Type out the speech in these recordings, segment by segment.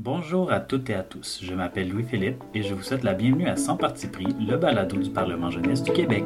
Bonjour à toutes et à tous, je m'appelle Louis-Philippe et je vous souhaite la bienvenue à Sans Parti pris, le balado du Parlement jeunesse du Québec.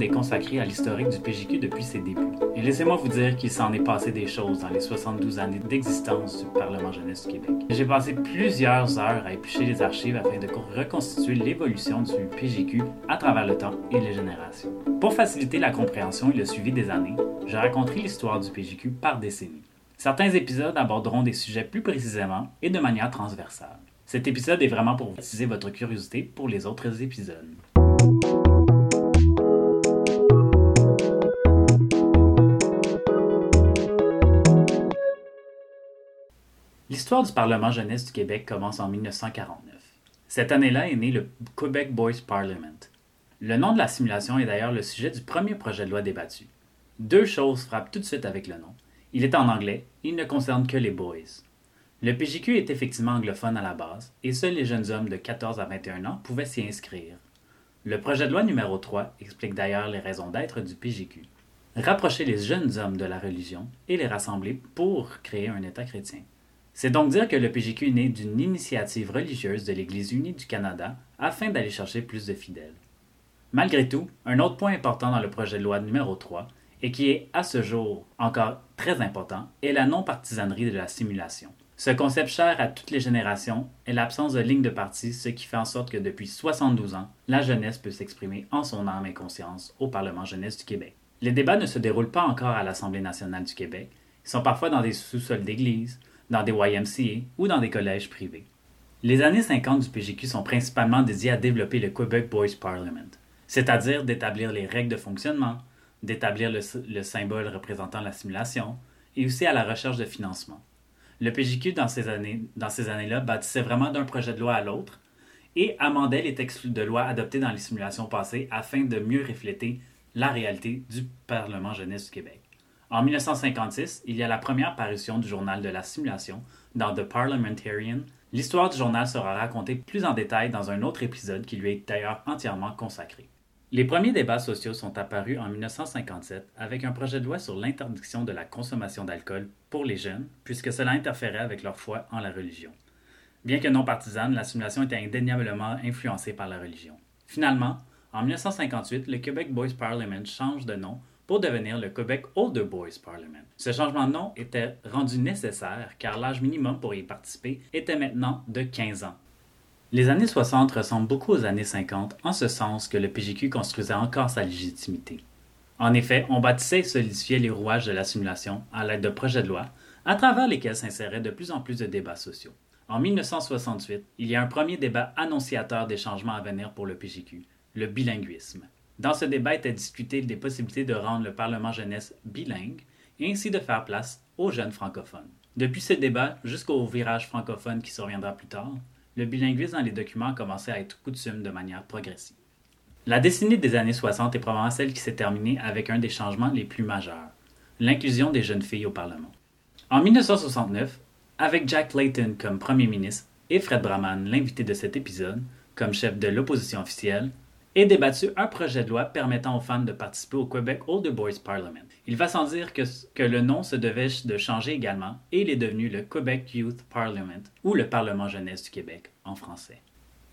Est consacré à l'historique du PJQ depuis ses débuts. Et laissez-moi vous dire qu'il s'en est passé des choses dans les 72 années d'existence du Parlement jeunesse du Québec. J'ai passé plusieurs heures à éplucher les archives afin de reconstituer l'évolution du PJQ à travers le temps et les générations. Pour faciliter la compréhension et le suivi des années, je raconterai l'histoire du PJQ par décennie. Certains épisodes aborderont des sujets plus précisément et de manière transversale. Cet épisode est vraiment pour attiser votre curiosité pour les autres épisodes. L'histoire du Parlement jeunesse du Québec commence en 1949. Cette année-là est né le Quebec Boys Parliament. Le nom de la simulation est d'ailleurs le sujet du premier projet de loi débattu. Deux choses frappent tout de suite avec le nom. Il est en anglais, il ne concerne que les boys. Le PJQ est effectivement anglophone à la base, et seuls les jeunes hommes de 14 à 21 ans pouvaient s'y inscrire. Le projet de loi numéro 3 explique d'ailleurs les raisons d'être du PJQ. Rapprocher les jeunes hommes de la religion et les rassembler pour créer un État chrétien. C'est donc dire que le PJQ est né d'une initiative religieuse de l'Église unie du Canada afin d'aller chercher plus de fidèles. Malgré tout, un autre point important dans le projet de loi numéro 3 et qui est à ce jour encore très important est la non-partisanerie de la simulation. Ce concept cher à toutes les générations est l'absence de ligne de parti, ce qui fait en sorte que depuis 72 ans, la jeunesse peut s'exprimer en son âme et conscience au Parlement jeunesse du Québec. Les débats ne se déroulent pas encore à l'Assemblée nationale du Québec, ils sont parfois dans des sous-sols d'églises, dans des YMCA ou dans des collèges privés. Les années 50 du PGQ sont principalement dédiées à développer le Quebec Boys Parliament, c'est-à-dire d'établir les règles de fonctionnement, d'établir le, le, symbole représentant la simulation et aussi à la recherche de financement. Le PJQ, dans ces, années, dans ces années-là, bâtissait vraiment d'un projet de loi à l'autre et amendait les textes de loi adoptés dans les simulations passées afin de mieux refléter la réalité du Parlement jeunesse du Québec. En 1956, il y a la première parution du journal de la simulation dans The Parliamentarian. L'histoire du journal sera racontée plus en détail dans un autre épisode qui lui est d'ailleurs entièrement consacré. Les premiers débats sociaux sont apparus en 1957 avec un projet de loi sur l'interdiction de la consommation d'alcool pour les jeunes, puisque cela interférait avec leur foi en la religion. Bien que non partisane, la simulation était indéniablement influencée par la religion. Finalement, en 1958, le Quebec Boys Parliament change de nom devenir le Quebec Older Boys Parliament. Ce changement de nom était rendu nécessaire car l'âge minimum pour y participer était maintenant de 15 ans. Les années 60 ressemblent beaucoup aux années 50 en ce sens que le PJQ construisait encore sa légitimité. En effet, on bâtissait et solidifiait les rouages de la simulation à l'aide de projets de loi, à travers lesquels s'inséraient de plus en plus de débats sociaux. En 1968, il y a un premier débat annonciateur des changements à venir pour le PJQ, le bilinguisme. Dans ce débat était discuté des possibilités de rendre le Parlement jeunesse bilingue et ainsi de faire place aux jeunes francophones. Depuis ce débat jusqu'au virage francophone qui surviendra plus tard, le bilinguisme dans les documents a commencé à être coutume de manière progressive. La décennie des années 60 est probablement celle qui s'est terminée avec un des changements les plus majeurs, l'inclusion des jeunes filles au Parlement. En 1969, avec Jack Layton comme Premier ministre et Fred Brahman, l'invité de cet épisode, comme chef de l'opposition officielle, est débattu un projet de loi permettant aux femmes de participer au Quebec Older Boys Parliament. Il va sans dire que, que, le nom se devait de changer également et il est devenu le Quebec Youth Parliament ou le Parlement jeunesse du Québec en français.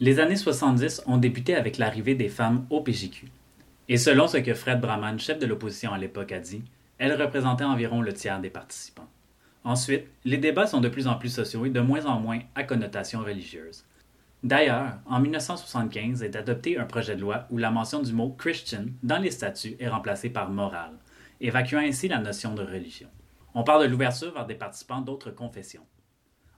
Les années 70 ont débuté avec l'arrivée des femmes au PJQ. Et selon ce que Fred Brahman, chef de l'opposition à l'époque, a dit, elles représentaient environ le tiers des participants. Ensuite, les débats sont de plus en plus sociaux et de moins en moins à connotation religieuse. D'ailleurs, en 1975 est adopté un projet de loi où la mention du mot Christian dans les statuts est remplacée par moral, évacuant ainsi la notion de religion. On parle de l'ouverture vers des participants d'autres confessions.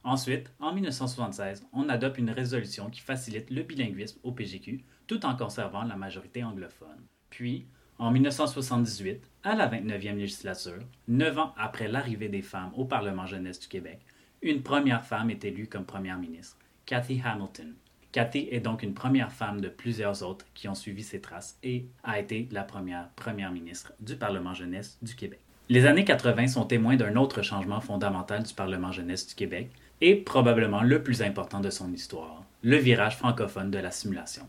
Ensuite, en 1976, on adopte une résolution qui facilite le bilinguisme au PGQ tout en conservant la majorité anglophone. Puis, en 1978, à la 29e législature, neuf ans après l'arrivée des femmes au Parlement jeunesse du Québec, une première femme est élue comme première ministre, Cathy Hamilton. Cathy est donc une première femme de plusieurs autres qui ont suivi ses traces et a été la première première ministre du Parlement jeunesse du Québec. Les années 80 sont témoins d'un autre changement fondamental du Parlement jeunesse du Québec et probablement le plus important de son histoire, le virage francophone de la simulation.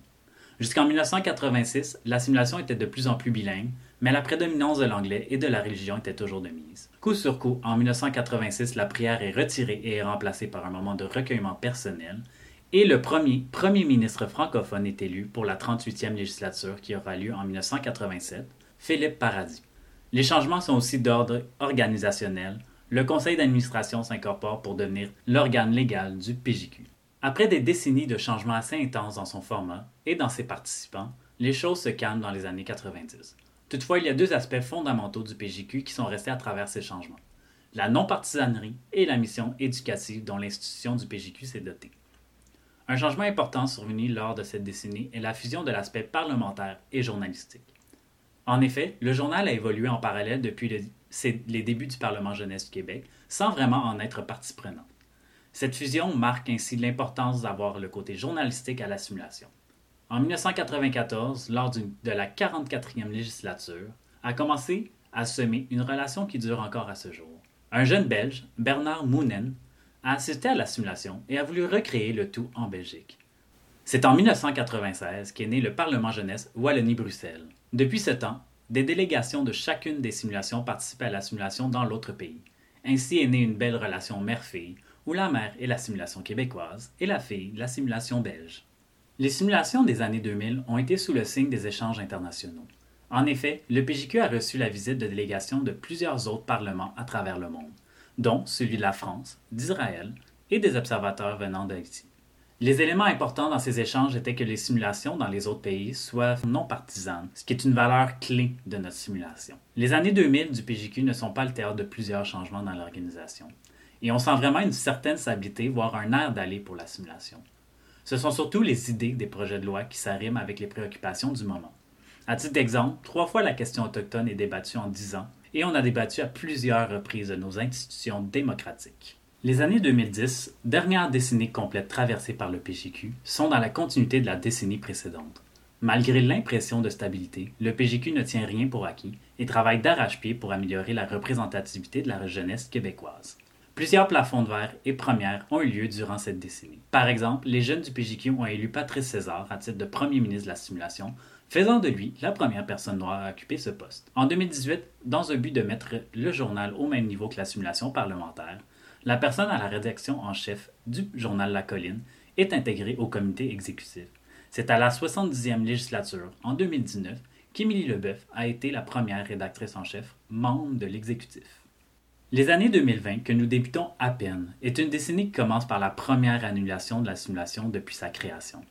Jusqu'en 1986, la simulation était de plus en plus bilingue, mais la prédominance de l'anglais et de la religion était toujours de mise. Coup sur coup, en 1986, la prière est retirée et est remplacée par un moment de recueillement personnel, et le premier premier ministre francophone est élu pour la 38e législature qui aura lieu en 1987, Philippe Paradis. Les changements sont aussi d'ordre organisationnel. Le conseil d'administration s'incorpore pour devenir l'organe légal du PJQ. Après des décennies de changements assez intenses dans son format et dans ses participants, les choses se calment dans les années 90. Toutefois, il y a deux aspects fondamentaux du PJQ qui sont restés à travers ces changements. La non-partisanerie et la mission éducative dont l'institution du PJQ s'est dotée. Un changement important survenu lors de cette décennie est la fusion de l'aspect parlementaire et journalistique. En effet, le journal a évolué en parallèle depuis les débuts du Parlement jeunesse du Québec, sans vraiment en être partie prenante. Cette fusion marque ainsi l'importance d'avoir le côté journalistique à la simulation. En 1994, lors de la 44e législature, a commencé à semer une relation qui dure encore à ce jour. Un jeune Belge, Bernard Mounen, a assisté à la simulation et a voulu recréer le tout en Belgique. C'est en 1996 qu'est né le Parlement jeunesse Wallonie-Bruxelles. Depuis ce temps, des délégations de chacune des simulations participaient à la simulation dans l'autre pays. Ainsi est née une belle relation mère-fille, où la mère est la simulation québécoise et la fille la simulation belge. Les simulations des années 2000 ont été sous le signe des échanges internationaux. En effet, le PJQ a reçu la visite de délégations de plusieurs autres parlements à travers le monde, dont celui de la France, d'Israël et des observateurs venant d'Haïti. Les éléments importants dans ces échanges étaient que les simulations dans les autres pays soient non partisanes, ce qui est une valeur clé de notre simulation. Les années 2000 du PJQ ne sont pas le théâtre de plusieurs changements dans l'organisation. Et on sent vraiment une certaine stabilité, voire un air d'aller pour la simulation. Ce sont surtout les idées des projets de loi qui s'arriment avec les préoccupations du moment. À titre d'exemple, trois fois la question autochtone est débattue en dix ans, et on a débattu à plusieurs reprises de nos institutions démocratiques. Les années 2010, dernière décennie complète traversée par le PJQ, sont dans la continuité de la décennie précédente. Malgré l'impression de stabilité, le PJQ ne tient rien pour acquis et travaille d'arrache-pied pour améliorer la représentativité de la jeunesse québécoise. Plusieurs plafonds de verre et premières ont eu lieu durant cette décennie. Par exemple, les jeunes du PJQ ont élu Patrice César à titre de premier ministre de la simulation, faisant de lui la première personne noire à occuper ce poste. En 2018, dans un but de mettre le journal au même niveau que la simulation parlementaire, la personne à la rédaction en chef du journal La Colline est intégrée au comité exécutif. C'est à la 70e législature, en 2019, qu'Émilie Leboeuf a été la première rédactrice en chef, membre de l'exécutif. Les années 2020, que nous débutons à peine, est une décennie qui commence par la première annulation de la simulation depuis sa création.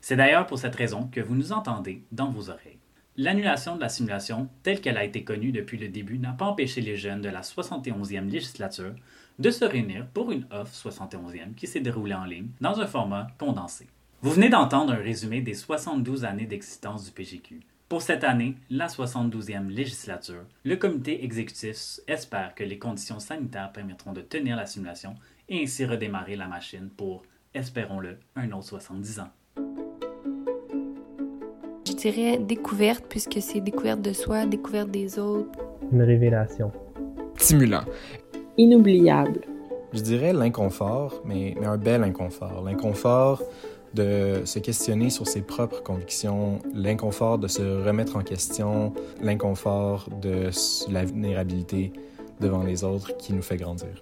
C'est d'ailleurs pour cette raison que vous nous entendez dans vos oreilles. L'annulation de la simulation, telle qu'elle a été connue depuis le début, n'a pas empêché les jeunes de la 71e législature de se réunir pour une offre 71e qui s'est déroulée en ligne dans un format condensé. Vous venez d'entendre un résumé des 72 années d'existence du PGQ. Pour cette année, la 72e législature, le comité exécutif espère que les conditions sanitaires permettront de tenir la simulation et ainsi redémarrer la machine pour, espérons-le, un autre 70 ans. Je dirais découverte, puisque c'est découverte de soi, découverte des autres. Une révélation. Stimulant inoubliable. Je dirais l'inconfort, mais, mais, un bel inconfort. L'inconfort de se questionner sur ses propres convictions, l'inconfort de se remettre en question, l'inconfort de la vulnérabilité devant les autres qui nous fait grandir.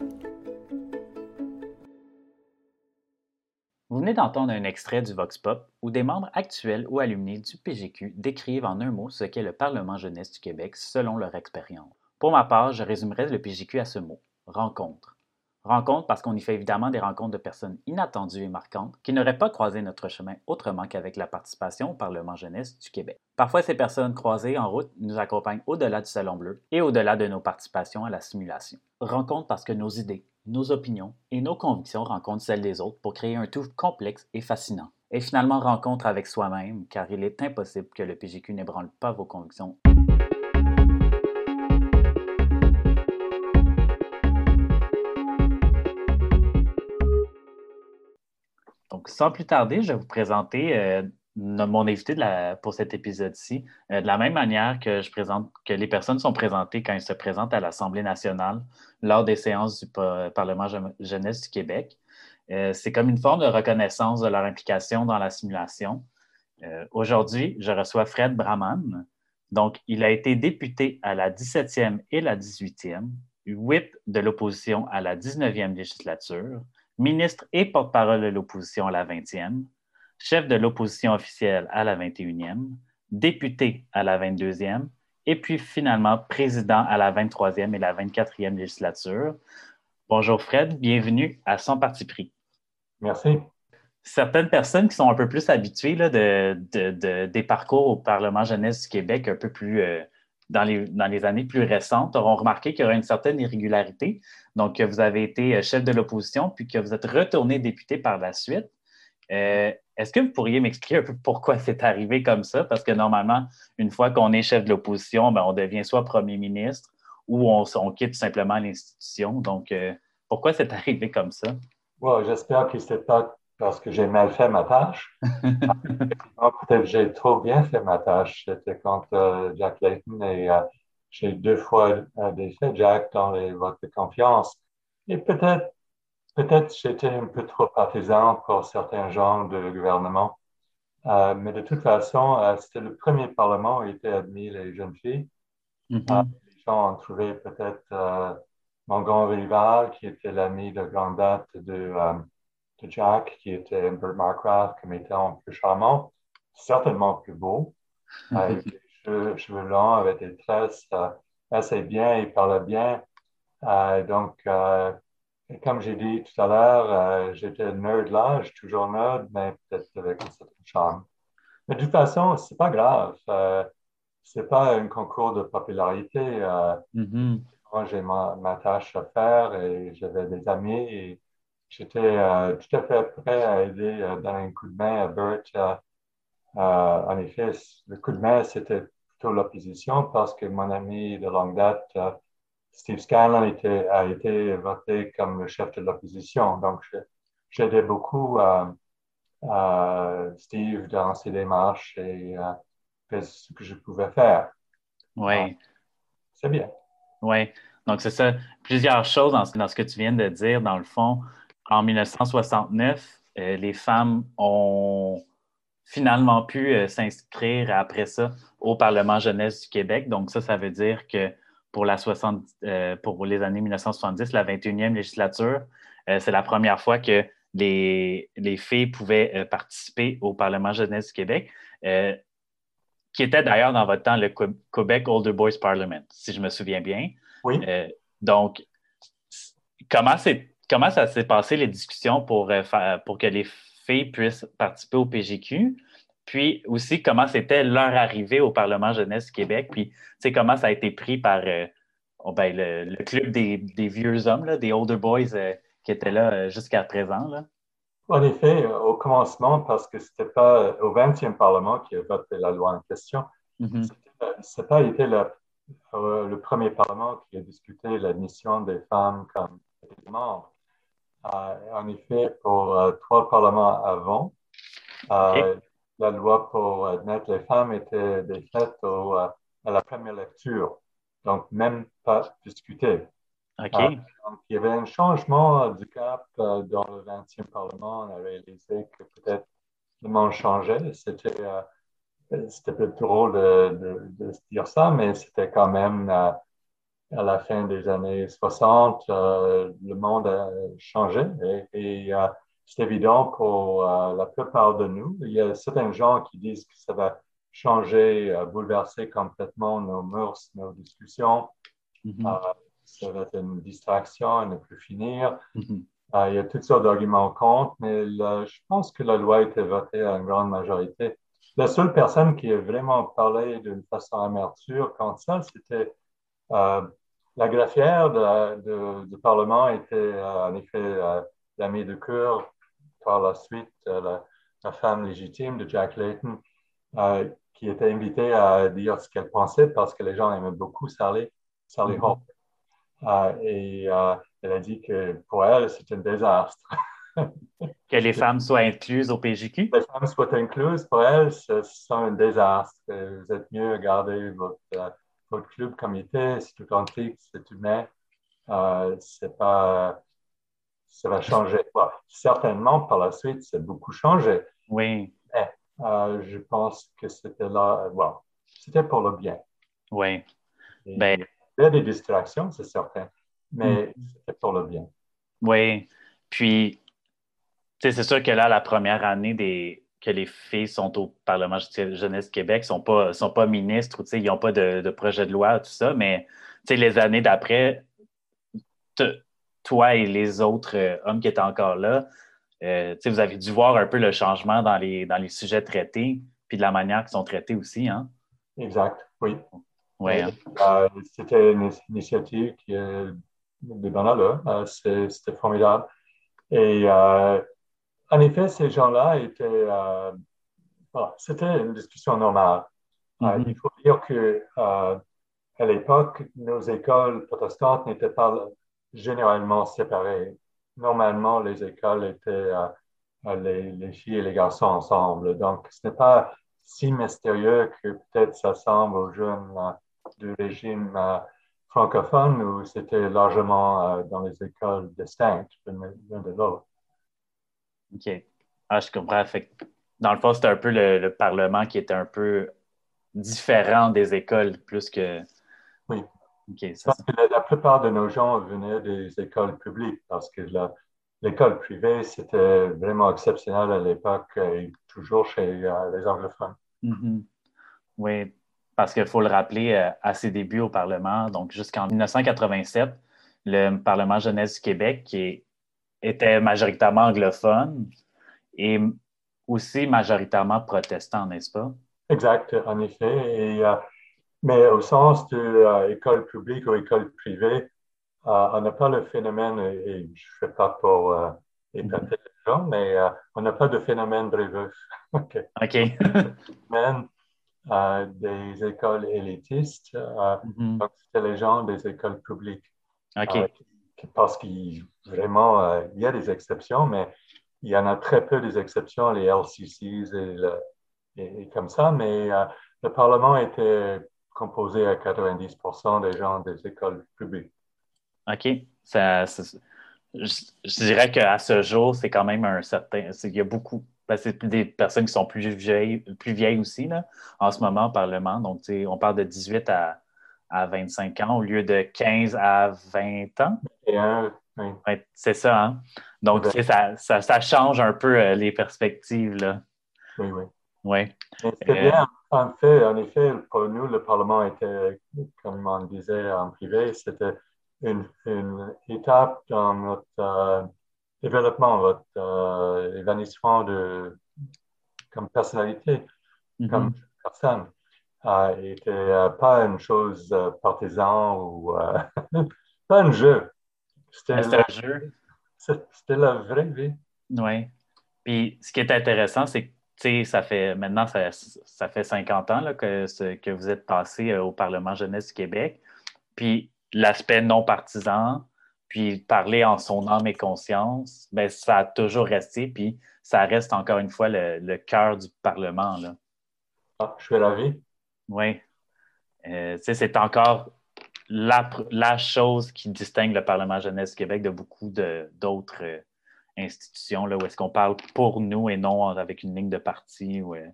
Vous venez d'entendre un extrait du Vox Pop où des membres actuels ou alumni du PGQ décrivent en un mot ce qu'est le Parlement jeunesse du Québec selon leur expérience. Pour ma part, je résumerai le PGQ à ce mot rencontre. Rencontre parce qu'on y fait évidemment des rencontres de personnes inattendues et marquantes qui n'auraient pas croisé notre chemin autrement qu'avec la participation au Parlement jeunesse du Québec. Parfois, ces personnes croisées en route nous accompagnent au-delà du Salon Bleu et au-delà de nos participations à la simulation. Rencontre parce que nos idées, nos opinions et nos convictions rencontrent celles des autres pour créer un tout complexe et fascinant. Et finalement, rencontre avec soi-même, car il est impossible que le PGQ n'ébranle pas vos convictions Sans plus tarder, je vais vous présenter euh, mon invité pour cet épisode-ci. Euh, de la même manière que les personnes sont présentées quand elles se présentent à l'Assemblée nationale lors des séances du Parlement jeunesse du Québec. Euh, c'est comme une forme de reconnaissance de leur implication dans la simulation. Aujourd'hui, je reçois Fred Brahman. Donc, il a été député à la 17e et la 18e, whip de l'opposition à la 19e législature, ministre et porte-parole de l'opposition à la 20e, chef de l'opposition officielle à la 21e, député à la 22e, et puis finalement président à la 23e et la 24e législature. Bonjour Fred, bienvenue à Son Parti pris. Merci. Certaines personnes qui sont un peu plus habituées de, des parcours au Parlement jeunesse du Québec, un peu plus euh, dans, les, années plus récentes, auront remarqué qu'il y aura une certaine irrégularité. Donc, que vous avez été euh, chef de l'opposition, puis que vous êtes retourné député par la suite. Euh, est-ce que vous pourriez m'expliquer un peu pourquoi c'est arrivé comme ça? Parce que normalement, une fois qu'on est chef de l'opposition, ben, on devient soit premier ministre ou on, quitte simplement l'institution. Donc, euh, pourquoi c'est arrivé comme ça? j'espère que ce n'est pas parce que j'ai mal fait ma tâche. Peut-être que j'ai trop bien fait ma tâche. C'était quand euh, Jack Layton et j'ai deux fois défait Jack dans les votes de confiance. Et peut-être Peut-être j'étais un peu trop partisan pour certains genres de gouvernement, euh, mais de toute façon, euh, c'était le premier Parlement où étaient admis les jeunes filles. Mm-hmm. Euh, les gens ont trouvé peut-être mon grand rival, qui était l'ami de grande date de, de Jack, qui était Bert Marcraft, comme étant plus charmant, certainement plus beau. avec des cheveux, cheveux, longs, avec des tresses assez bien, il parlait bien. donc, et comme j'ai dit tout à l'heure, euh, j'étais nerd là, je suis toujours nerd, mais peut-être avec un certain charme. Mais de toute façon, c'est pas grave. Euh, c'est pas un concours de popularité. Euh, mm-hmm. Moi, j'ai ma, tâche à faire et j'avais des amis et j'étais euh, tout à fait prêt à aider, donner un coup de main à Bert. en effet, le coup de main, c'était plutôt l'opposition parce que mon ami de longue date, Steve Scanlon a été voté comme le chef de l'opposition. Donc, j'aidais beaucoup euh, Steve dans ses démarches et euh, ce que je pouvais faire. Oui. C'est bien. Oui. Donc, c'est ça. Plusieurs choses dans, ce que tu viens de dire. Dans le fond, en 1969, euh, les femmes ont finalement pu s'inscrire après ça au Parlement jeunesse du Québec. Donc, ça, ça veut dire que pour, la 60, euh, pour les années 1970, la 21e législature. Euh, c'est la première fois que les, les filles pouvaient euh, participer au Parlement jeunesse du Québec, qui était d'ailleurs dans votre temps le Quebec Older Boys Parliament, si je me souviens bien. Oui. donc, comment, comment ça s'est passé les discussions pour, pour que les filles puissent participer au PGQ? Puis aussi, comment c'était leur arrivée au Parlement jeunesse du Québec, puis comment ça a été pris par euh, oh, ben, le, club des, vieux hommes, des older boys euh, qui étaient là euh, jusqu'à présent. Là? En effet, au commencement, parce que ce n'était pas au 20e Parlement qui a voté la loi en question, mm-hmm. ce n'a pas été le premier Parlement qui a discuté l'admission des femmes comme membres. En effet, pour trois parlements avant, la loi pour admettre les femmes était faite euh, à la première lecture, donc même pas discutée. Euh, donc, il y avait un changement du cap euh, dans le 20e Parlement. On a réalisé que peut-être le monde changeait. C'était c'était peut-être drôle de, de, dire ça, mais c'était quand même à la fin des années 60, le monde a changé et, et c'est évident pour euh, la plupart de nous. Il y a certains gens qui disent que ça va changer, euh, bouleverser complètement nos mœurs, nos discussions. Mm-hmm. Euh, ça va être une distraction et ne plus finir. Mm-hmm. il y a toutes sortes d'arguments contre, mais je pense que la loi a été votée à une grande majorité. La seule personne qui a vraiment parlé d'une façon amerture contre ça, c'était la greffière du Parlement était en effet l'amie de cœur par la suite euh, la, femme légitime de Jack Layton, euh, qui était invitée à dire ce qu'elle pensait parce que les gens aimaient beaucoup Sally, Sally mm-hmm. Hope. Euh, et elle a dit que pour elle, c'était un désastre. que les femmes soient incluses au PJQ? Les femmes soient incluses, pour elles, c'est un désastre. Vous êtes mieux à garder votre, votre club comité, c'est tout antique, c'est humain. Euh, c'est pas, ça va changer. certainement, par la suite, c'est beaucoup changé. Oui. Mais euh, je pense que c'était là, c'était pour le bien. Oui. Ben... Il y a des distractions, c'est certain, mais mm. c'était pour le bien. Oui. Puis, c'est sûr que là, la première année des, que les filles sont au Parlement jeunesse Québec, ne sont pas, sont pas ministres, ils n'ont pas de, de, projet de loi, tout ça, mais les années d'après, toi et les autres euh, hommes qui étaient encore là, euh, vous avez dû voir un peu le changement dans les, dans les sujets traités, puis de la manière qu'ils sont traités aussi, hein? Exact, oui. Ouais, hein? euh, C'était une initiative qui est de là. C'était formidable. Et en effet, ces gens-là étaient. C'était une discussion normale. Mm-hmm. il faut dire que à l'époque, nos écoles protestantes n'étaient pas généralement séparés. Normalement, les écoles étaient euh, euh, les, filles et les garçons ensemble. Donc, ce n'est pas si mystérieux que peut-être ça semble aux jeunes euh, du régime francophone où c'était largement dans les écoles distinctes l'un de l'autre. OK. Ah, je comprends. dans le fond, c'était un peu le, Parlement qui était un peu différent des écoles plus que. Oui parce que la, plupart de nos gens venaient des écoles publiques parce que l'école privée, c'était vraiment exceptionnel à l'époque et toujours chez euh, les anglophones. Mm-hmm. Oui, parce qu'il faut le rappeler, euh, à ses débuts au Parlement, donc jusqu'en 1987, le Parlement jeunesse du Québec, qui était majoritairement anglophone et aussi majoritairement protestant, n'est-ce pas? Exact, en effet. Et euh, mais au sens de euh, publique ou école privée, euh, on n'a pas le phénomène, et je ne fais pas pour euh, épater les gens, mais on n'a pas de phénomène Brebeuf. OK. OK. Même des écoles élitistes, donc c'était les gens des écoles publiques. OK. Parce qu'il vraiment, il y a des exceptions, mais il y en a très peu des exceptions, les LCCs et, et comme ça, mais le Parlement était composé à 90% des gens des écoles publiques. OK. Ça, je, dirais qu'à ce jour, c'est quand même un certain. Il y a beaucoup. C'est des personnes qui sont plus vieilles, plus vieilles aussi là, en ce moment au Parlement. Donc, on parle de 18 à, à 25 ans au lieu de 15 à 20 ans. c'est ça. Hein? Donc, ça, ça, ça, change un peu euh, les perspectives. Là. Oui, oui. Oui. C'est bien. En fait, en effet, pour nous, le Parlement était, comme on disait en privé, c'était une, une, étape dans notre euh, développement, votre euh, évanouissement de, comme personnalité, mm-hmm. comme personne. Euh, n'était euh, pas une chose partisane ou pas un jeu. C'était un jeu. C'était la vraie vie. Oui. Puis ce qui est intéressant, c'est que ça fait maintenant, ça, ça, fait 50 ans là, que, que vous êtes passé euh, au Parlement jeunesse du Québec. Puis l'aspect non partisan, puis parler en son âme et conscience, ben, ça a toujours resté, puis ça reste encore une fois le, cœur du Parlement. Là. Ah, je suis ravi. Oui. Euh, c'est encore la, la, chose qui distingue le Parlement jeunesse du Québec de beaucoup d'autres euh, institution, là, où est-ce qu'on parle pour nous et non avec une ligne de parti ou euh,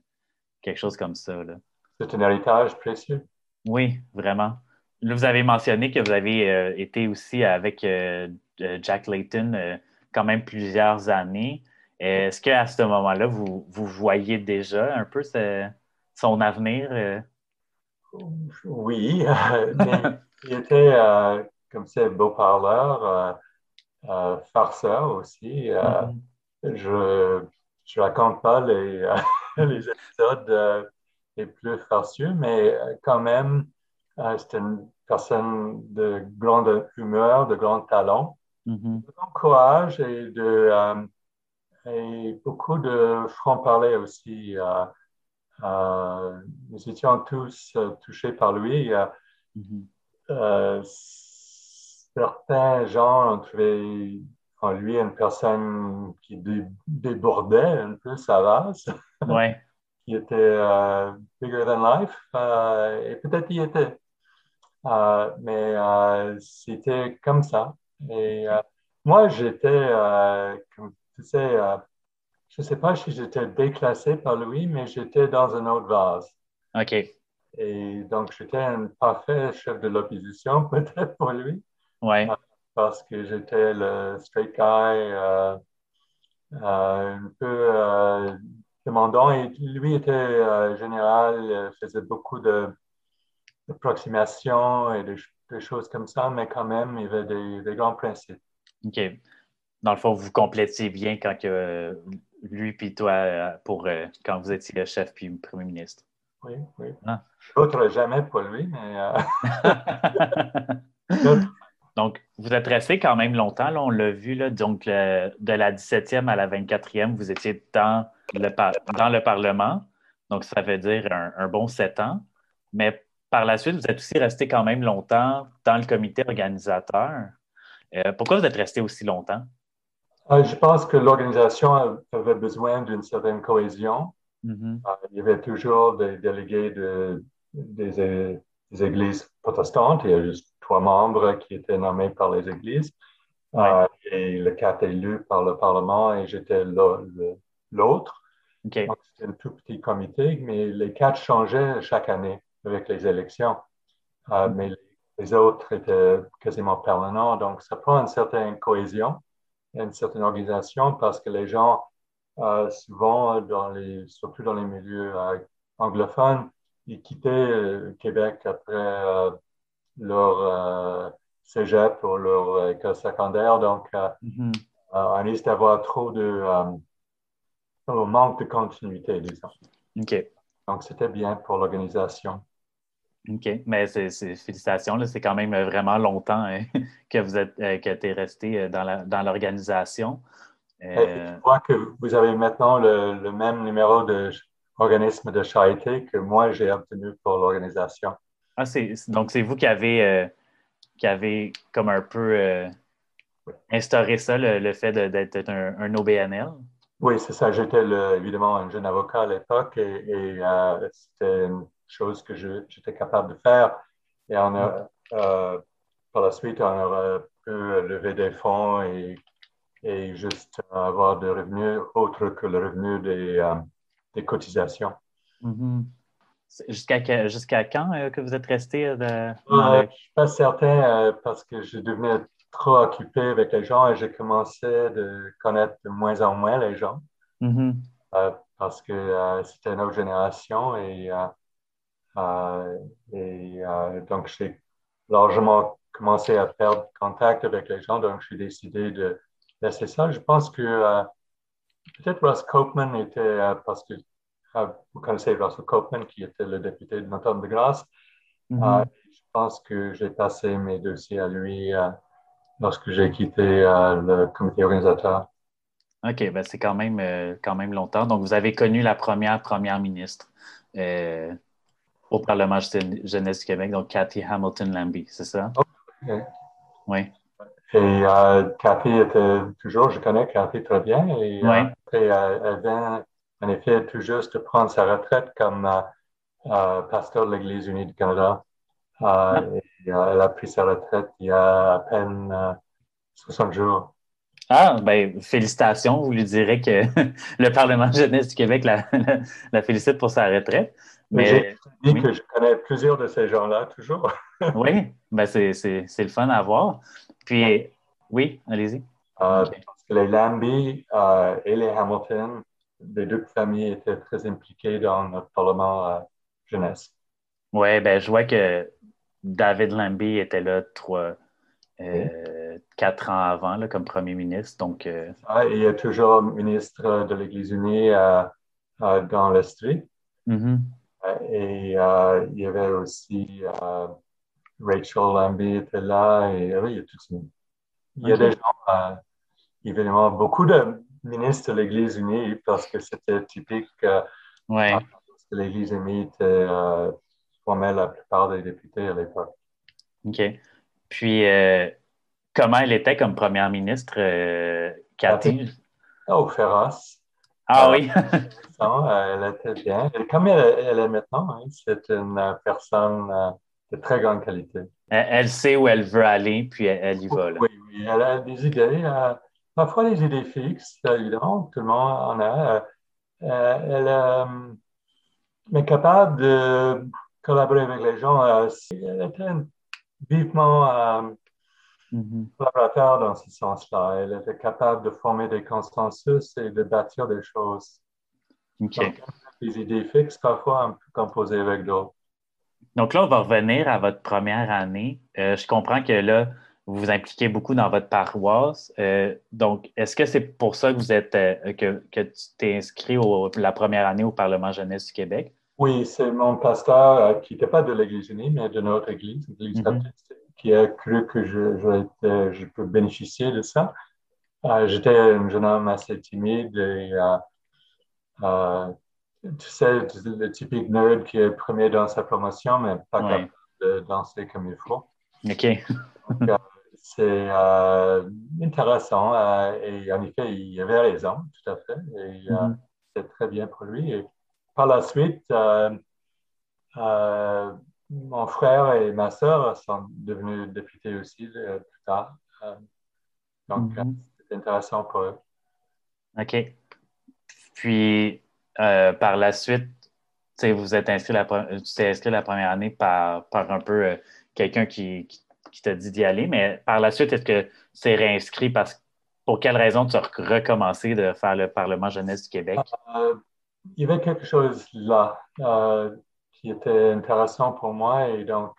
quelque chose comme ça. C'est un héritage précieux. Oui, vraiment. Là, vous avez mentionné que vous avez euh, été aussi avec Jack Layton quand même plusieurs années. Est-ce qu'à ce, moment-là, vous, vous voyez déjà un peu son avenir? Oui, il était, comme c'est beau parleur, euh, farceur aussi. Euh, mm-hmm. Je je raconte pas les, les épisodes euh, les plus farcieux, mais quand même, c'est une personne de grande humeur, de grand talent, mm-hmm. de grand courage et, de, et beaucoup de franc-parler aussi. Nous étions tous touchés par lui. Mm-hmm certains gens ont trouvé en lui une personne qui débordait un peu sa. Ouais. qui était euh, bigger than life. Euh, et peut-être il était. Euh, mais c'était comme ça. Et moi, j'étais, comme tu sais, je ne sais pas si j'étais déclassé par lui, mais j'étais dans un autre vase. OK. Et donc, j'étais un parfait chef de l'opposition, peut-être pour lui. Ouais. Parce que j'étais le straight guy, euh, euh, un peu euh, demandant. Et lui était général, faisait beaucoup de, d'approximations et des, choses comme ça, mais quand même, il avait des, des, grands principes. OK. Dans le fond, vous complétiez bien quand que lui puis toi pour quand vous étiez chef puis premier ministre. Oui, oui. Ah. Je jamais pour lui, mais. Donc, vous êtes resté quand même longtemps, là, on l'a vu, là, donc de la 17e à la 24e, vous étiez dans le, dans le Parlement, donc ça veut dire un, bon sept ans, mais par la suite, vous êtes aussi resté quand même longtemps dans le comité organisateur. Euh, pourquoi vous êtes resté aussi longtemps? Euh, je pense que l'organisation avait besoin d'une certaine cohésion. Mm-hmm. Euh, il y avait toujours des délégués de, des, églises protestantes. Il y a juste trois membres qui étaient nommés par les églises euh, et le quatre élus par le Parlement et j'étais l'autre. Okay. c'était un tout petit comité, mais les quatre changeaient chaque année avec les élections. Euh, mm. Mais les, autres étaient quasiment permanents. Donc, ça prend une certaine cohésion, une certaine organisation parce que les gens, euh, souvent, dans les, surtout dans les milieux anglophones, ils quittaient Québec après leur euh, cégep ou leur école secondaire. Donc, euh, mm-hmm. euh, on risque d'avoir trop de manque de continuité, disons. OK. Donc, c'était bien pour l'organisation. OK. Mais c'est, félicitations, c'est quand même vraiment longtemps hein, que vous êtes que tu es resté dans, dans l'organisation. Je crois que vous avez maintenant le, le même numéro d'organisme de charité que moi j'ai obtenu pour l'organisation. Ah, donc c'est vous qui avez, euh, qui avez comme un peu euh, instauré ça, le, fait d'être un, OBNL? Oui, c'est ça. J'étais évidemment un jeune avocat à l'époque et, euh, c'était une chose que j'étais capable de faire. Et on a, par la suite, on a pu lever des fonds et, et juste avoir des revenus autres que le revenu des, des cotisations. Mm-hmm. Jusqu'à quand euh, que vous êtes resté? Euh, euh, je ne suis pas certain parce que je devenais trop occupé avec les gens et j'ai commencé de connaître de moins en moins les gens. Mm-hmm. parce que c'était une autre génération et, et donc j'ai largement commencé à perdre contact avec les gens, donc j'ai décidé de laisser ça. Je pense que peut-être Ross Copeman était, parce que ah, vous connaissez Russell Copeman, qui était le député de Notre-Dame-de-Grâce. Mm-hmm. Je pense que j'ai passé mes dossiers à lui euh, lorsque j'ai quitté euh, le comité organisateur. OK, ben c'est quand même, euh, quand même longtemps. Donc, vous avez connu la première première ministre au Parlement jeunesse du Québec, donc Cathy Hamilton-Lambie, c'est ça? Oui. Et Cathy était toujours, je connais Cathy très bien, et elle vient en effet, tout juste de prendre sa retraite comme euh, euh, pasteur de l'Église unie du Canada. Euh, ah. elle a pris sa retraite il y a à peine 60 jours. Ah, ben, félicitations. Vous lui direz que le Parlement jeunesse du Québec la, la, félicite pour sa retraite. Mais j'ai dit que je connais plusieurs de ces gens-là, toujours. oui, ben c'est, le fun à voir. Puis, oui, allez-y. Parce que les Lambie et les Hamilton les deux familles étaient très impliquées dans notre Parlement euh, jeunesse. Oui, ben, je vois que David Lambie était là trois, euh, quatre ans avant là, comme premier ministre. Donc, euh, ah, il est toujours ministre de l'Église unie dans l'Estrie. Mm-hmm. Et il y avait aussi Rachel Lambie était là. Et oui, il y a, tout, il y a des gens, évidemment, beaucoup de ministre de l'Église unie parce que c'était typique. Euh, ouais. L'Église unie euh, formait la plupart des députés à l'époque. OK. Puis, euh, comment elle était comme première ministre, euh, Cathy? Oh, féroce. Ah oui. elle était bien. Comme elle, est maintenant, hein, c'est une personne de très grande qualité. Elle, sait où elle veut aller, puis elle, y va. Oui, oui, elle a des idées, parfois des idées fixes, évidemment, tout le monde en a. elle est capable de collaborer avec les gens. elle était vivement mm-hmm. collaborateur dans ce sens-là. Elle était capable de former des consensus et de bâtir des choses. des idées fixes, parfois un peu composées avec d'autres. Donc là, on va revenir à votre première année. Euh, je comprends que là, vous vous impliquez beaucoup dans votre paroisse. Euh, donc, est-ce que c'est pour ça que vous êtes euh, que, que, tu t'es inscrit au, la première année au Parlement jeunesse du Québec? Oui, c'est mon pasteur qui n'était pas de l'Église unie, mais de notre Église, l'Église mm-hmm. Qui a cru que je, je, je, peux bénéficier de ça. J'étais un jeune homme assez timide et tu sais, le typique nerd qui est premier dans sa promotion, mais pas capable de danser comme il faut. OK. Euh, c'est euh, intéressant euh, et en effet, il avait raison, tout à fait. Et mm-hmm. c'est très bien pour lui. Et par la suite, mon frère et ma soeur sont devenus députés aussi plus tard. donc, mm-hmm. c'est intéressant pour eux. OK. Puis, euh, par la suite, vous êtes inscrit la, tu t'es inscrit la première année par, par un peu euh, quelqu'un qui, qui, t'a dit d'y aller, mais par la suite, est-ce que c'est réinscrit parce pour quelle raison tu as recommencé de faire le Parlement jeunesse du Québec? Euh, il y avait quelque chose là qui était intéressant pour moi et donc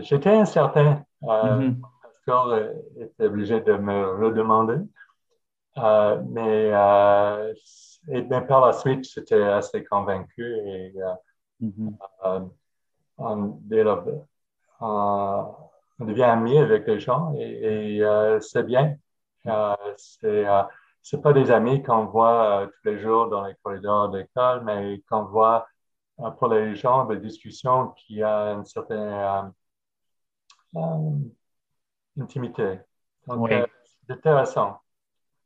j'étais incertain. Mm -hmm. était obligé de me redemander. Euh, mais euh, et bien, par la suite, j'étais assez convaincu et euh, mm-hmm. on, devient amis avec les gens et, c'est bien. c'est c'est pas des amis qu'on voit tous les jours dans les corridors d'école, mais qu'on voit pour les gens des discussions qui a une certaine intimité. Donc, c'est intéressant.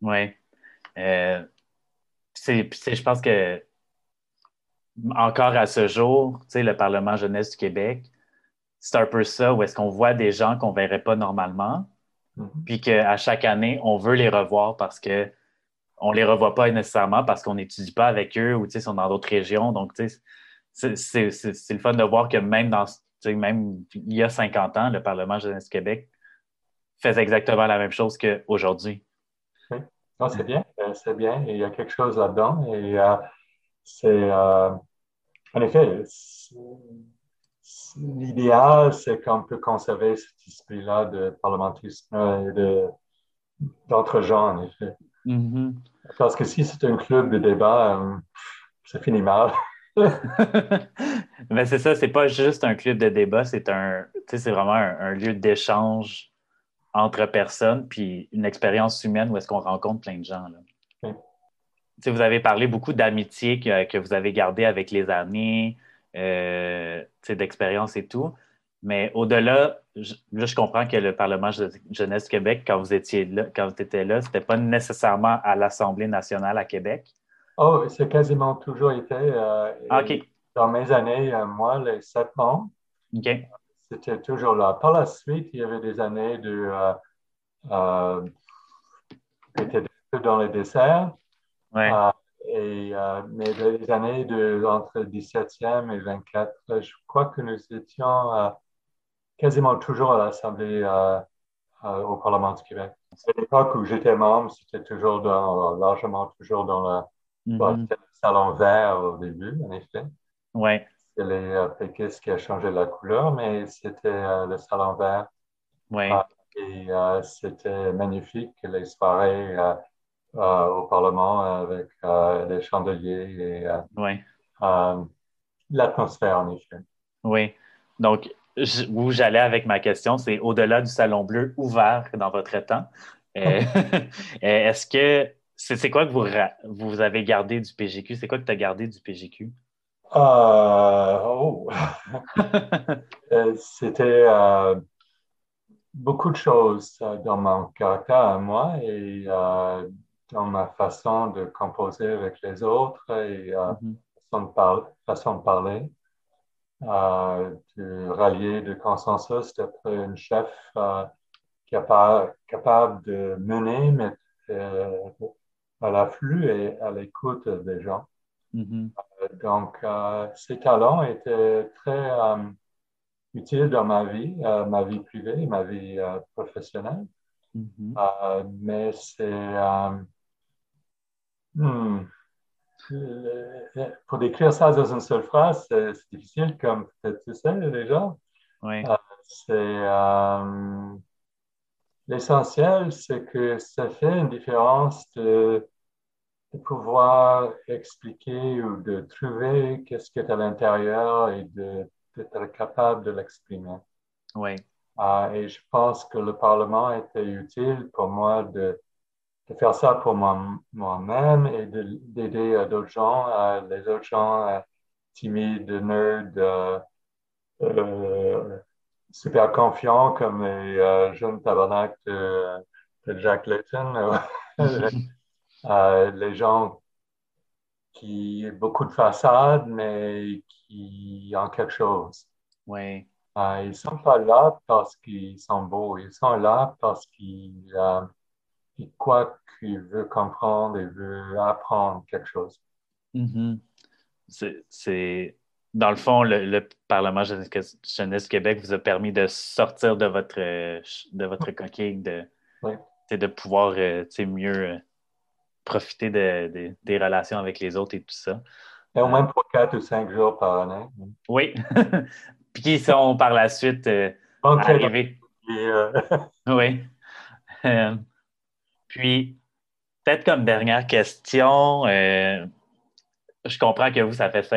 Oui. Euh, je pense que encore à ce jour, le Parlement jeunesse du Québec, c'est un peu ça où est-ce qu'on voit des gens qu'on ne verrait pas normalement, mm-hmm. puis qu'à chaque année, on veut les revoir parce que on les revoit pas nécessairement parce qu'on n'étudie pas avec eux ou ils sont dans d'autres régions. Donc, c'est le fun de voir que même dans même il y a 50 ans, le Parlement jeunesse du Québec faisait exactement la même chose qu'aujourd'hui c'est bien, euh, c'est bien. Il y a quelque chose là-dedans. Et euh, c'est, euh, en effet, l'idéal, c'est qu'on peut conserver cet esprit-là de parlementarisme et de, d'autres gens, en effet. Mm-hmm. Parce que si c'est un club de débat, ça finit mal. Mais c'est ça, c'est pas juste un club de débat, c'est un, c'est vraiment un lieu d'échange entre personnes, puis une expérience humaine où est-ce qu'on rencontre plein de gens. Là. Vous avez parlé beaucoup d'amitié que, vous avez gardé avec les années, euh, d'expérience et tout. Mais au-delà, là, je comprends que le Parlement Jeunesse Québec, quand vous étiez là, quand vous étiez là, c'était pas nécessairement à l'Assemblée nationale à Québec. Oh, c'est quasiment toujours été. Euh, ah, dans mes années, euh, moi, les sept ans, OK c'était toujours là. Par la suite, il y avait des années de. Euh, euh dans les desserts. Euh, et, mais les années de, entre 17e et 24, je crois que nous étions quasiment toujours à l'Assemblée au Parlement du Québec. À l'époque où j'étais membre, c'était toujours dans, largement toujours dans le, mm-hmm. salon vert au début, en effet. Ouais c'est les péquistes qui a changé la couleur, mais c'était euh, le salon vert. Oui. Ah, et euh, c'était magnifique, les soirées euh, au Parlement avec les chandeliers et oui. l'atmosphère, en effet. Oui. Donc, où j'allais avec ma question, c'est au-delà du salon bleu ouvert dans votre temps. Est-ce que c'est quoi que vous, vous avez gardé du PGQ? C'est quoi que tu as gardé du PGQ? Euh, oh. Euh, c'était. Euh, beaucoup de choses dans mon caractère à moi et dans ma façon de composer avec les autres et mm-hmm. façon, de façon de parler de rallier de consensus, d'être une chef euh, capable, capable de mener, mais euh, à l'afflux et à l'écoute des gens. Mm-hmm. Euh, donc, ces talents étaient très utiles dans ma vie, ma vie privée, ma vie professionnelle. Mm-hmm. mais c'est... Hmm, pour décrire ça dans une seule phrase, c'est difficile, comme peut-être tu sais déjà. Oui. Euh, c'est euh, l'essentiel, c'est que ça fait une différence de, pouvoir expliquer ou de trouver qu'est-ce qui est à l'intérieur et d'être capable de l'exprimer. Oui. et je pense que le Parlement était utile pour moi de de faire ça pour moi-même et d'aider d'autres gens, les autres gens euh, timides, nerds, euh, super confiants comme les euh, jeunes tabernacles de, Jack Layton, les gens qui ont beaucoup de façades, mais qui ont quelque chose. Oui. ils ne sont pas là parce qu'ils sont beaux, ils sont là parce qu'ils il croit qu'il veut comprendre et veut apprendre quelque chose. Mm-hmm. C'est, dans le fond, le, Parlement Jeunesse Québec vous a permis de sortir de votre, de votre coquille, de, de pouvoir euh, mieux euh, profiter de, des relations avec les autres et tout ça. Et au moins pour quatre ou cinq jours par année. Oui. Puis qui sont par la suite euh, arrivés. oui. Puis, peut-être comme dernière question, euh, je comprends que vous, ça fait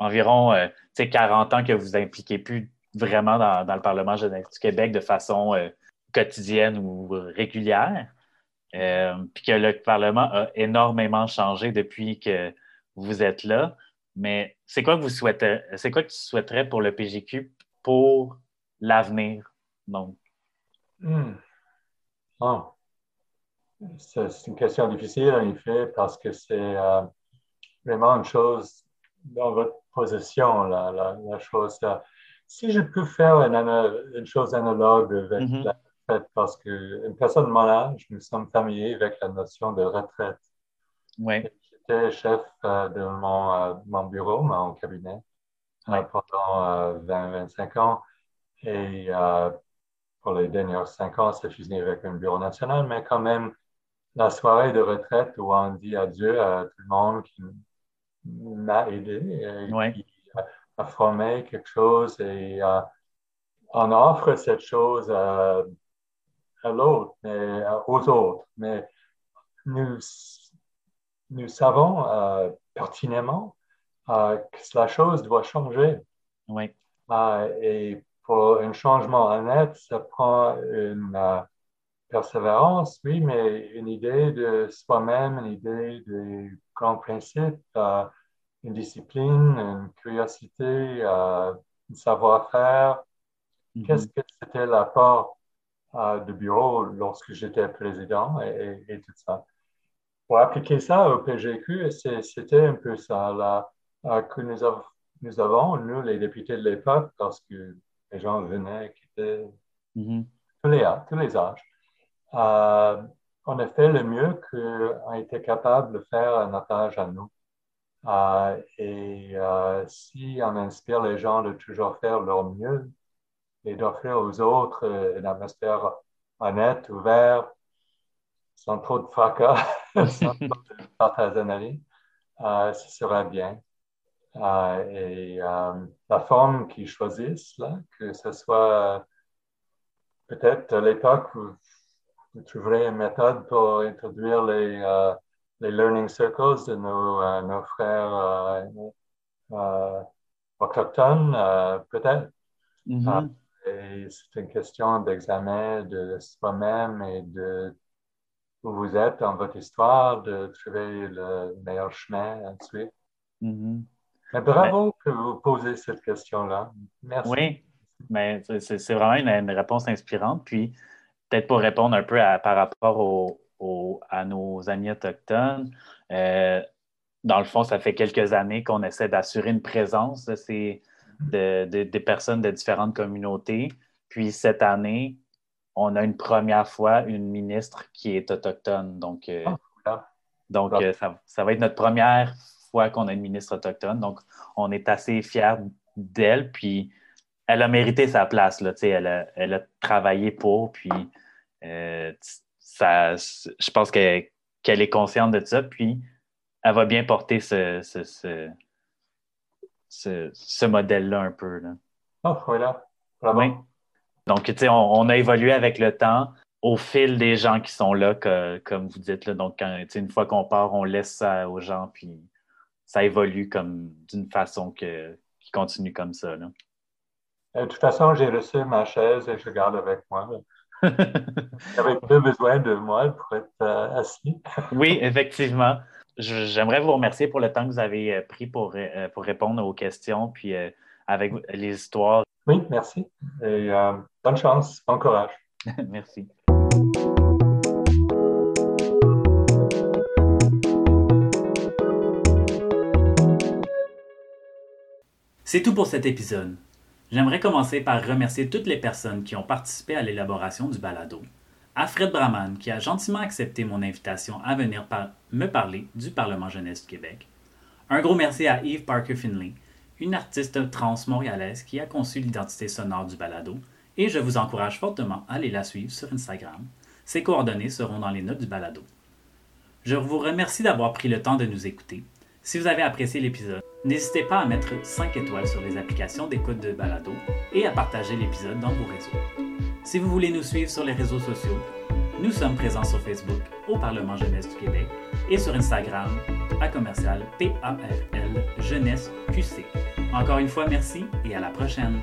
environ 40 euh, ans que vous impliquez plus vraiment dans, le Parlement jeunesse du Québec de façon euh, quotidienne ou régulière. puis que le Parlement a énormément changé depuis que vous êtes là. Mais c'est quoi que vous souhaitez, c'est quoi que tu souhaiterais pour le PGQ pour l'avenir? Donc. Ah. C'est une question difficile, en effet, parce que c'est euh, vraiment une chose dans votre position, la, la, chose. si je peux faire une, chose analogue avec mm-hmm. la retraite, parce qu'une personne de mon âge, nous sommes familiers avec la notion de retraite. Oui. J'étais chef euh, de mon, euh, mon, bureau, mon cabinet, pendant 20-25 ans. Et pour les dernières cinq ans, c'est fusionné avec un bureau national, mais quand même, la soirée de retraite où on dit adieu à tout le monde qui m'a aidé et qui a formé quelque chose et euh, on offre cette chose à, l'autre, mais euh, aux autres. Mais nous, nous savons euh, pertinemment que la chose doit changer. Oui. et pour un changement honnête, ça prend une persévérance, oui, mais une idée de soi-même, une idée de grands principes, euh, une discipline, une curiosité, euh, un savoir-faire. Mm-hmm. Qu'est-ce que c'était l'apport euh, du bureau lorsque j'étais président et, tout ça? Pour appliquer ça au PGQ, c'était un peu ça là, que nous, nous, avons, nous, les députés de l'époque, parce que les gens venaient, qui étaient mm-hmm. tous, les, tous les âges. Euh, on a fait le mieux qu'on était capable de faire à notre âge à nous. Euh, et euh, si on inspire les gens de toujours faire leur mieux et d'offrir aux autres une atmosphère honnête, ouverte, sans trop de fracas, sans trop de partagerie, ce sera bien. et la forme qu'ils choisissent, là, que ce soit peut-être l'époque où vous trouverez une méthode pour introduire les, euh, les learning circles de nos, euh, nos frères euh, autochtones, peut-être. Mm-hmm. et c'est une question d'examen de soi-même et de où vous êtes dans votre histoire, de trouver le meilleur chemin ensuite. Mm-hmm. Mais bravo que vous posez cette question-là. Merci. Oui. mais c'est vraiment une, réponse inspirante. Puis, peut-être pour répondre un peu par rapport à nos amis autochtones, euh, dans le fond, ça fait quelques années qu'on essaie d'assurer une présence de ces, des personnes de différentes communautés. Puis cette année, on a une première fois une ministre qui est autochtone. Donc, euh, ah, donc euh, ça, va être notre première fois qu'on a une ministre autochtone. Donc, on est assez fiers d'elle. Puis, elle a mérité sa place. Là, elle, a, elle a travaillé pour. Puis, euh, ça, je pense qu'elle est consciente de ça. Puis, elle va bien porter ce, ce, ce, modèle-là un peu. Là. Oh, voilà. Donc, tu sais, on, a évolué avec le temps au fil des gens qui sont là, comme vous dites. Là. Donc, une fois qu'on part, on laisse ça aux gens, puis ça évolue comme d'une façon que, qui continue comme ça. Là. Euh, de toute façon, j'ai reçu ma chaise et je garde avec moi. J'avais plus besoin de moi pour être euh, assis. oui, effectivement. J'aimerais vous remercier pour le temps que vous avez euh, pris pour, pour répondre aux questions, puis avec les histoires. Oui, merci. Et bonne chance, bon courage. merci. C'est tout pour cet épisode. J'aimerais commencer par remercier toutes les personnes qui ont participé à l'élaboration du balado. À Fred Brahman, qui a gentiment accepté mon invitation à venir me parler du Parlement jeunesse du Québec. Un gros merci à Eve Parker Finley, une artiste trans montréalaise qui a conçu l'identité sonore du balado, et je vous encourage fortement à aller la suivre sur Instagram. Ses coordonnées seront dans les notes du balado. Je vous remercie d'avoir pris le temps de nous écouter. Si vous avez apprécié l'épisode, n'hésitez pas à mettre 5 étoiles sur les applications d'écoute de balado et à partager l'épisode dans vos réseaux. Si vous voulez nous suivre sur les réseaux sociaux, nous sommes présents sur Facebook au Parlement Jeunesse du Québec et sur Instagram à commercial PARL Jeunesse QC. Encore une fois, merci et à la prochaine.